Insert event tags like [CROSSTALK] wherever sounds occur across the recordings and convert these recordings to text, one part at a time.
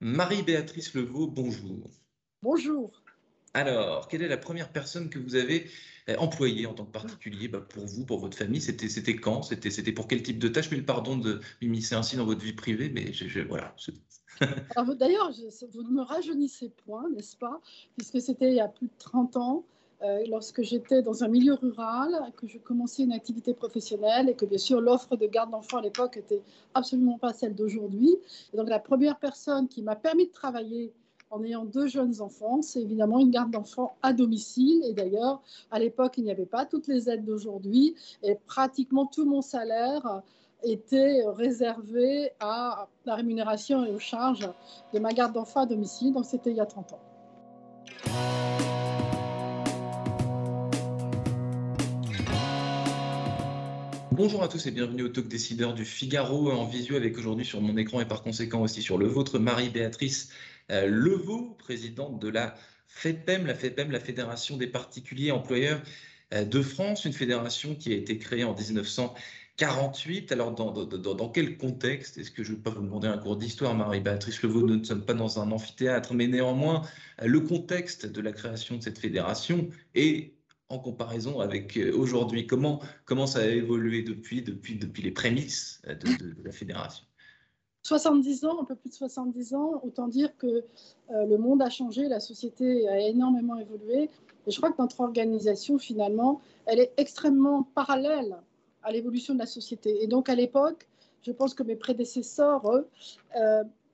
Marie-Béatrice Levaux, bonjour. Bonjour. Alors, quelle est la première personne que vous avez euh, employée en tant que particulier? Bah, pour vous, pour votre famille C'était c'était quand? C'était c'était pour quel type de tâche? Mille pardon de m'immiscer ainsi dans votre vie privée, mais je, je- voilà. je- D'ailleurs, je- vous ne me rajeunissez point, n'est-ce pas? Puisque c'était il y a plus de 30 ans, euh, lorsque j'étais dans un milieu rural, que je commençais une activité professionnelle et que bien sûr l'offre de garde d'enfants à l'époque était absolument pas celle d'aujourd'hui. Donc la première personne qui m'a permis de travailler en ayant deux jeunes enfants, c'est évidemment une garde d'enfants à domicile. Et d'ailleurs, à l'époque, il n'y avait pas toutes les aides d'aujourd'hui et pratiquement tout mon salaire était réservé à la rémunération et aux charges de ma garde d'enfants à domicile. Donc c'était il y a 30 ans. Bonjour à tous et bienvenue au Talk Décideur du Figaro en visio avec aujourd'hui sur mon écran et par conséquent aussi sur le vôtre Marie-Béatrice euh, Levaux, présidente de la FEPEM, la FEPEM, la Fédération des particuliers employeurs euh, de France, une fédération qui a été créée en 1948. Alors dans, dans, dans- quel contexte Est-ce que je ne pas vous demander un cours d'histoire, Marie-Béatrice Levaux? Nous ne sommes pas dans un amphithéâtre, mais néanmoins, euh, le contexte de la création de cette fédération est en comparaison avec euh, aujourd'hui Comment comment ça a évolué depuis, depuis, depuis les prémices euh, de, la fédération? 70 ans, un peu plus de 70 ans, autant dire que euh, le monde a changé, la société a énormément évolué. Et je crois que notre organisation, finalement, elle est extrêmement parallèle à l'évolution de la société. Et donc, à l'époque, je pense que mes prédécesseurs, eux,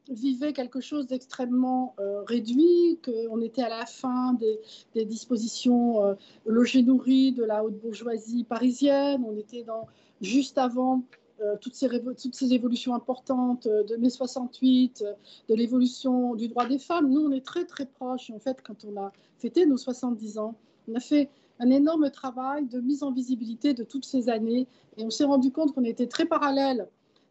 vivaient quelque chose d'extrêmement euh, réduit, qu'on était à la fin des, dispositions euh, logés nourris de la haute bourgeoisie parisienne, on était dans, juste avant euh, toutes, ces toutes ces évolutions importantes de mai 68, euh, de l'évolution du droit des femmes. Nous, on est très très proches. En fait, quand on a fêté nos 70 ans, on a fait un énorme travail de mise en visibilité de toutes ces années et on s'est rendu compte qu'on était très parallèle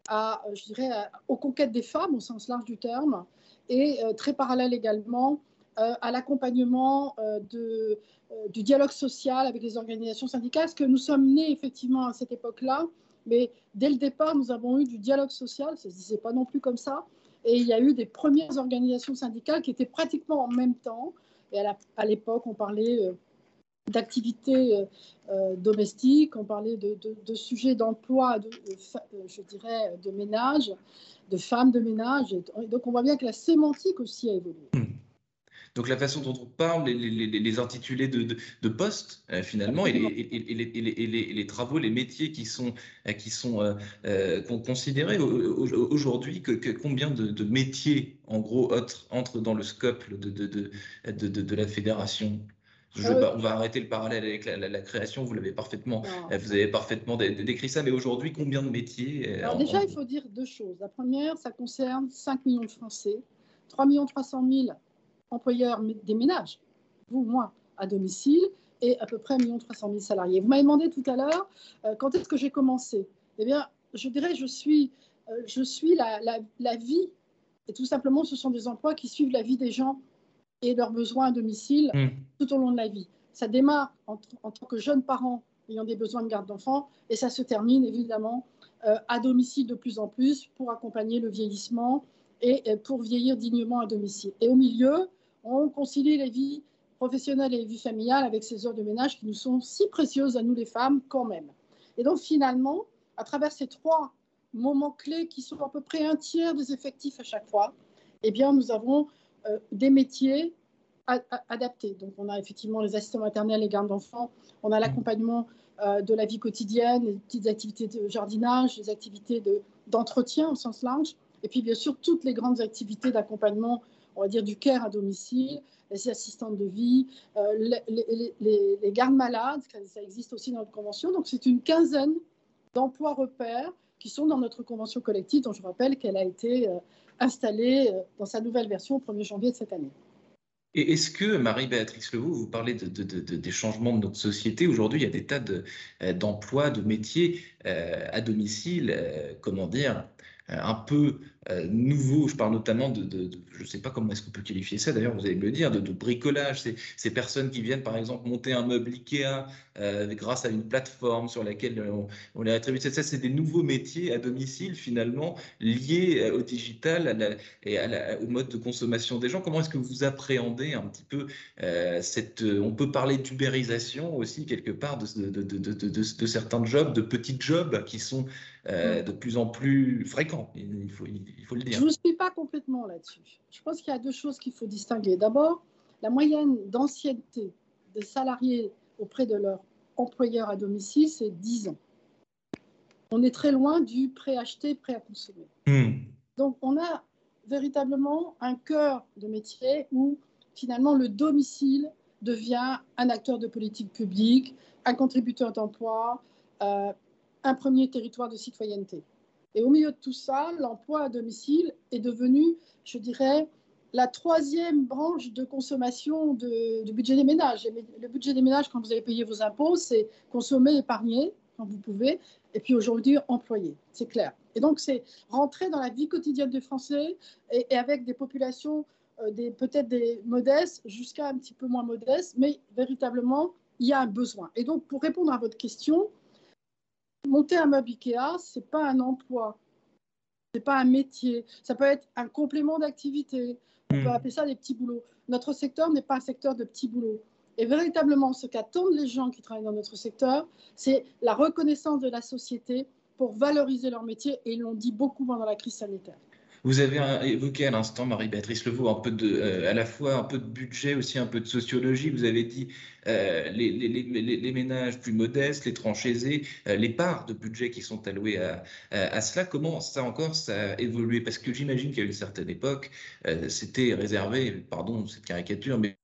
à, euh, je dirais, à- aux conquêtes des femmes au sens large du terme et euh, très parallèle également euh, à l'accompagnement euh, euh, du dialogue social avec les organisations syndicales, parce que nous sommes nés effectivement à cette époque-là, mais dès le départ, nous avons eu du dialogue social, ça ne se disait pas non plus comme ça, et il y a eu des premières organisations syndicales qui étaient pratiquement en même temps, et à l'époque, on parlait euh, d'activités euh, euh, domestiques, on parlait de, de- de sujets d'emploi, de, euh, je dirais, de ménage, de femmes de ménage, et donc on voit bien que la sémantique aussi a évolué. Donc la façon dont on parle, les, les, les- intitulés de, de, de postes euh, finalement, et les, et, et- les, travaux, les métiers qui sont, qui sont euh, euh, con- considérés au- au- aujourd'hui, que, que combien de, de métiers en gros entrent, dans le scope de- de la fédération? Je- bah, On va arrêter le parallèle avec la, la- la création, vous l'avez parfaitement, Non. euh, vous avez parfaitement dé- décrit ça, mais aujourd'hui, combien de métiers euh, Alors déjà, en- il faut dire deux choses. La première, ça concerne 5 millions de Français, 3 300 000 employeurs des ménages, vous, moi, à domicile, et à peu près 1 300 000 salariés. Vous m'avez demandé tout à l'heure euh, quand est-ce que j'ai commencé? Eh bien, je dirais je suis, euh, je suis la, la- la vie, et tout simplement, ce sont des emplois qui suivent la vie des gens et leurs besoins à domicile Hmm. tout au long de la vie. Ça démarre en, en tant que jeunes parents ayant des besoins de garde d'enfants et ça se termine évidemment euh, à domicile de plus en plus pour accompagner le vieillissement et euh, pour vieillir dignement à domicile. Et au milieu, on concilie les vies professionnelles et les vies familiales avec ces heures de ménage qui nous sont si précieuses à nous les femmes quand même. Et donc finalement, à travers ces trois moments clés qui sont à peu près un tiers des effectifs à chaque fois, eh bien nous avons euh, des métiers adaptés. Donc on a effectivement les assistants maternels, les gardes d'enfants, on a l'accompagnement euh, de la vie quotidienne, les petites activités de jardinage, les activités de- d'entretien au sens large, et puis bien sûr toutes les grandes activités d'accompagnement, on va dire du care à domicile, les assistantes de vie, euh, les, les- gardes malades, ça existe aussi dans notre convention. Donc c'est une quinzaine d'emplois repères qui sont dans notre convention collective, dont je rappelle qu'elle a été euh, installé dans sa nouvelle version au 1er janvier de cette année. Et est-ce que, Marie-Béatrix Levaux, vous parlez de, des changements de notre société? Aujourd'hui, il y a des tas d'emplois, de, métiers à domicile, comment dire, un peu euh, nouveau. Je parle notamment de, je ne sais pas comment est-ce qu'on peut qualifier ça, d'ailleurs, vous allez me le dire, de, bricolage. Ces, personnes qui viennent, par exemple, monter un meuble Ikea euh, grâce à une plateforme sur laquelle on, les attribue. Ça, c'est des nouveaux métiers à domicile, finalement, liés euh, au digital et au mode de consommation des gens. Comment est-ce que vous appréhendez un petit peu cette. On peut parler d'ubérisation aussi, quelque part, de, certains jobs, de petits jobs qui sont de plus en plus fréquents. Il faut, je ne suis pas complètement là-dessus. Je pense qu'il y a deux choses qu'il faut distinguer. D'abord, la moyenne d'ancienneté des salariés auprès de leur employeur à domicile, c'est 10 ans. On est très loin du prêt-acheté, prêt à consommer. Hmm. Donc, on a véritablement un cœur de métier où finalement le domicile devient un acteur de politique publique, un contributeur d'emploi, euh, un premier territoire de citoyenneté. Et au milieu de tout ça, l'emploi à domicile est devenu, je dirais, la troisième branche de consommation du budget des ménages. Le budget des ménages, quand vous avez payé vos impôts, c'est consommer, épargner quand vous pouvez, et puis aujourd'hui, employer. C'est clair. Et donc, c'est rentrer dans la vie quotidienne des Français et, avec des populations euh, des, peut-être des modestes jusqu'à un petit peu moins modestes, mais véritablement, il y a un besoin. Et donc, pour répondre à votre question, monter un meuble Ikea, ce n'est pas un emploi, ce n'est pas un métier. Ça peut être un complément d'activité. On peut hmm. appeler ça des petits boulots. Notre secteur n'est pas un secteur de petits boulots. Et véritablement, ce qu'attendent les gens qui travaillent dans notre secteur, c'est la reconnaissance de la société pour valoriser leur métier. Et ils l'ont dit beaucoup pendant la crise sanitaire. Vous avez évoqué à l'instant, Marie-Béatrice Levaux, un peu de, euh, à la fois un peu de budget, aussi un peu de sociologie. Vous avez dit les, les, les, les, ménages plus modestes, les tranches aisées, euh, les parts de budget qui sont allouées à, à, cela. Comment ça encore, ça a évolué? Parce que j'imagine qu'à une certaine époque, c'était réservé, pardon cette caricature, mais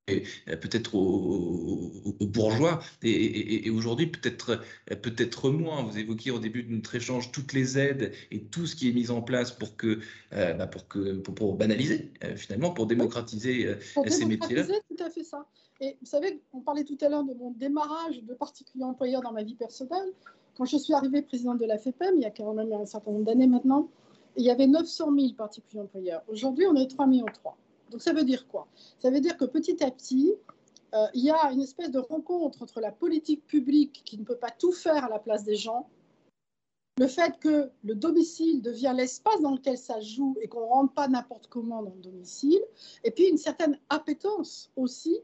peut-être aux, bourgeois. Et, et, aujourd'hui, peut-être peut-être moins. Vous évoquiez au début de notre échange toutes les aides et tout ce qui est mis en place pour que bah, pour, que, pour, banaliser, finalement, pour démocratiser pour ces métiers-là. tout à fait ça. Et vous savez, on parlait tout à l'heure de mon démarrage de particulier employeur dans ma vie personnelle. Quand je suis arrivée présidente de la FEPEM, il y a quand même un certain nombre d'années maintenant, il y avait 900 000 particuliers employeurs. Aujourd'hui, on est 3 millions 3. Donc ça veut dire quoi? Ça veut dire que petit à petit, euh, il y a une espèce de rencontre entre la politique publique qui ne peut pas tout faire à la place des gens le fait que le domicile devient l'espace dans lequel ça joue et qu'on ne rentre pas n'importe comment dans le domicile, et puis une certaine appétence aussi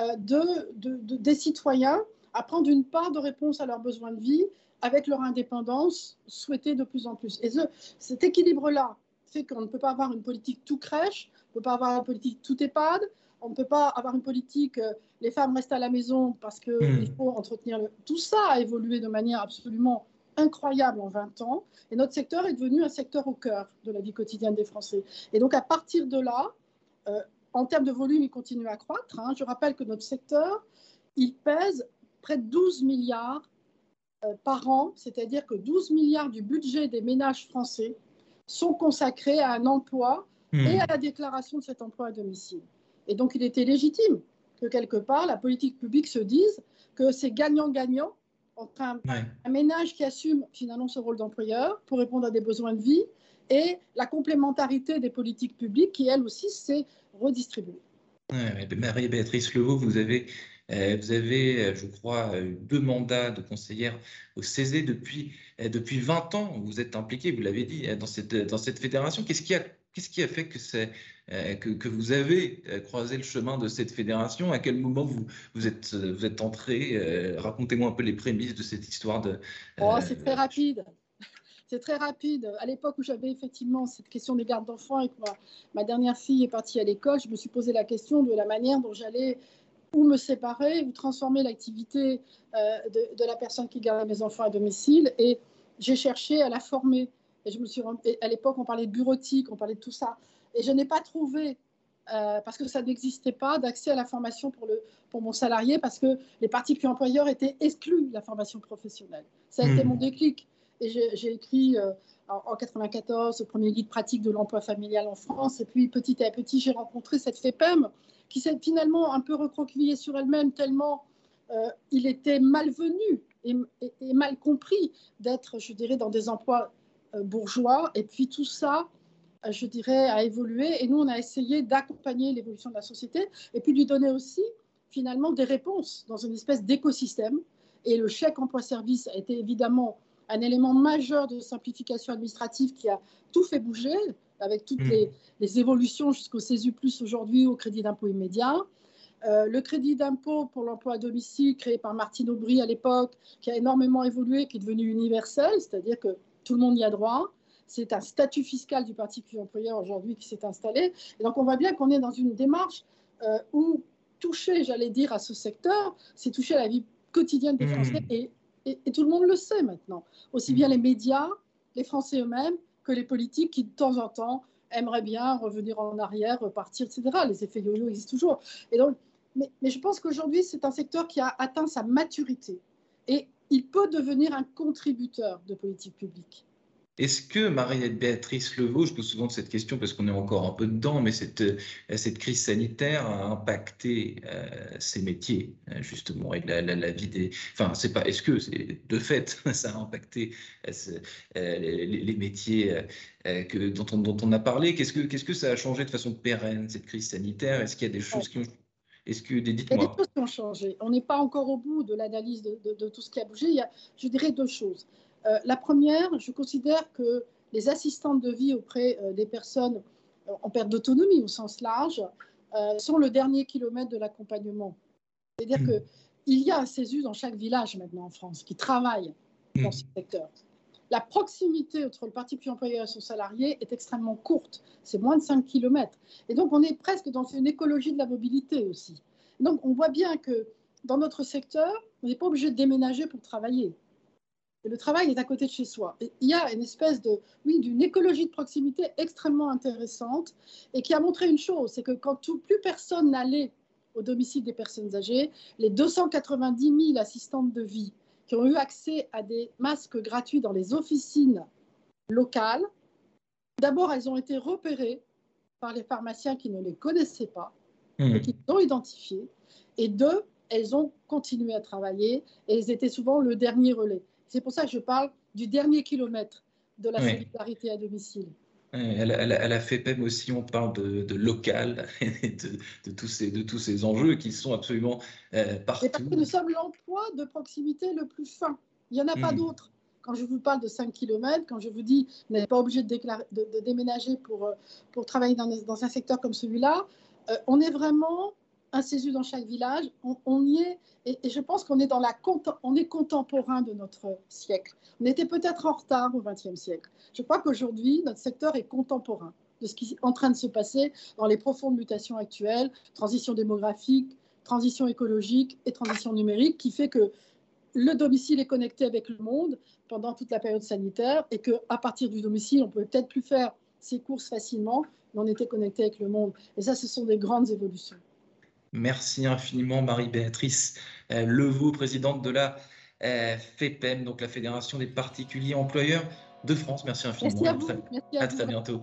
euh, de, des citoyens à prendre une part de réponse à leurs besoins de vie avec leur indépendance souhaitée de plus en plus. Et cet équilibre-là fait qu'on ne peut pas avoir une politique tout crèche, on ne peut pas avoir une politique tout EHPAD, on ne peut pas avoir une politique euh, les femmes restent à la maison parce qu'il mmh. faut entretenir le... Tout ça a évolué de manière absolument incroyable en 20 ans. Et notre secteur est devenu un secteur au cœur de la vie quotidienne des Français. Et donc, à partir de là, euh, en termes de volume, il continue à croître. Hein. Je rappelle que notre secteur, il pèse près de 12 milliards euh, par an, c'est-à-dire que 12 milliards du budget des ménages français sont consacrés à un emploi hmm. et à la déclaration de cet emploi à domicile. Et donc, il était légitime que quelque part, la politique publique se dise que c'est gagnant-gagnant entre un, ménage qui assume finalement ce rôle d'employeur pour répondre à des besoins de vie et la complémentarité des politiques publiques qui, elle aussi, s'est redistribuée. Marie-Béatrice Levaux, vous avez, euh, vous avez, euh, je crois, deux mandats de conseillère au CESE depuis, euh, depuis 20 ans. Vous êtes impliquée, vous l'avez dit, dans cette, dans cette fédération. Qu'est-ce qui a Qu'est-ce qui a fait que, euh, que, que, vous avez euh, croisé le chemin de cette fédération? À quel moment vous, vous, êtes, vous êtes entré euh, Racontez-moi un peu les prémices de cette histoire. De, oh, c'est très rapide. C'est très rapide. À l'époque où j'avais effectivement cette question des gardes d'enfants et que ma, dernière fille est partie à l'école, je me suis posé la question de la manière dont j'allais ou me séparer ou transformer l'activité de, de, la personne qui gardait mes enfants à domicile. Et j'ai cherché à la former et je me suis à l'époque, on parlait de bureautique, on parlait de tout ça. Et je n'ai pas trouvé, euh, parce que ça n'existait pas, d'accès à la formation pour, le, pour mon salarié, parce que les particuliers employeurs étaient exclus de la formation professionnelle. Ça a été hmm. mon déclic. Et j'ai écrit euh, en 1994 le premier guide pratique de l'emploi familial en France. Et puis petit à petit, j'ai rencontré cette FEPEM qui s'est finalement un peu recroquevillée sur elle-même tellement euh, il était malvenu et, et, mal compris d'être, je dirais, dans des emplois euh, bourgeois. Et puis tout ça, je dirais, a évolué. Et nous, on a essayé d'accompagner l'évolution de la société et puis lui donner aussi finalement des réponses dans une espèce d'écosystème. Et le chèque emploi-service a été évidemment un élément majeur de simplification administrative qui a tout fait bouger, avec toutes mmh. les, évolutions jusqu'au CESU plus aujourd'hui, au crédit d'impôt immédiat. Euh, le crédit d'impôt pour l'emploi à domicile, créé par Martine Aubry à l'époque, qui a énormément évolué, qui est devenu universel, c'est-à-dire que tout le monde y a droit. C'est un statut fiscal du particulier employeur aujourd'hui qui s'est installé. Et donc on voit bien qu'on est dans une démarche euh, où toucher, j'allais dire, à ce secteur, c'est toucher à la vie quotidienne des mmh. Français et, et, tout le monde le sait maintenant. Aussi bien mmh. les médias, les Français eux-mêmes que les politiques qui de temps en temps aimeraient bien revenir en arrière, repartir, etc. Les effets yo-yo existent toujours. Et donc, mais, mais je pense qu'aujourd'hui, c'est un secteur qui a atteint sa maturité et il peut devenir un contributeur de politique publique. Est-ce que Marie-Béatrice Levaux, je pose souvent cette question parce qu'on est encore un peu dedans, mais cette, euh, cette crise sanitaire a impacté euh, ces métiers, euh, justement, et la, la, vie des. Enfin, c'est pas. Est-ce que c'est de fait, [LAUGHS] ça a impacté les, métiers que, dont, on, dont on a parlé? Qu'est-ce que, qu'est-ce que ça a changé de façon pérenne, cette crise sanitaire? Est-ce qu'il y a des choses qui ont est-ce que dites-moi Il y a des choses qui ont changé. On n'est pas encore au bout de l'analyse de, de, de, tout ce qui a bougé. Il y a, je dirais deux choses. Euh, la première, je considère que les assistantes de vie auprès euh, des personnes euh, en perte d'autonomie au sens large sont le dernier kilomètre de l'accompagnement. C'est-à-dire mmh. qu'il y a un CESU dans chaque village maintenant en France qui travaille dans mmh. ce secteur. La proximité entre le particulier employeur et son salarié est extrêmement courte. C'est moins de 5 km. Et donc, on est presque dans une écologie de la mobilité aussi. Donc, on voit bien que dans notre secteur, on n'est pas obligé de déménager pour travailler le travail est à côté de chez soi. il y a une espèce de, oui, d'une écologie de proximité extrêmement intéressante et qui a montré une chose, c'est que quand tout, plus personne n'allait au domicile des personnes âgées, les 290 000 assistantes de vie qui ont eu accès à des masques gratuits dans les officines locales, d'abord, elles ont été repérées par les pharmaciens qui ne les connaissaient pas, mmh. et qui les ont identifiées, et deux, elles ont continué à travailler et elles étaient souvent le dernier relais. C'est pour ça que je parle du dernier kilomètre de la solidarité à domicile. Elle, a fait même aussi, on parle de, local [LAUGHS] et de, tous ces, de tous ces enjeux qui sont absolument euh, partout. parce que nous sommes l'emploi de proximité le plus fin. Il n'y en a pas hmm. d'autre. Quand je vous parle de 5 km, quand je vous dis vous n'êtes pas obligé de, de, déménager pour, euh, pour travailler dans, dans un secteur comme celui-là, euh, on est vraiment un CESU dans chaque village. On, y est, et, je pense qu'on est dans la on est contemporain de notre siècle. On était peut-être en retard au XXe siècle. Je crois qu'aujourd'hui, notre secteur est contemporain de ce qui est en train de se passer dans les profondes mutations actuelles, transition démographique, transition écologique et transition numérique, qui fait que le domicile est connecté avec le monde pendant toute la période sanitaire et qu'à partir du domicile, on pouvait peut-être plus faire ses courses facilement, mais on était connecté avec le monde. Et ça, ce sont des grandes évolutions. Merci infiniment Marie-Béatrice euh, Levaux, présidente de la euh, FEPEM, donc la Fédération des particuliers employeurs de France. Merci infiniment. Merci à, vous. Merci à, très bientôt.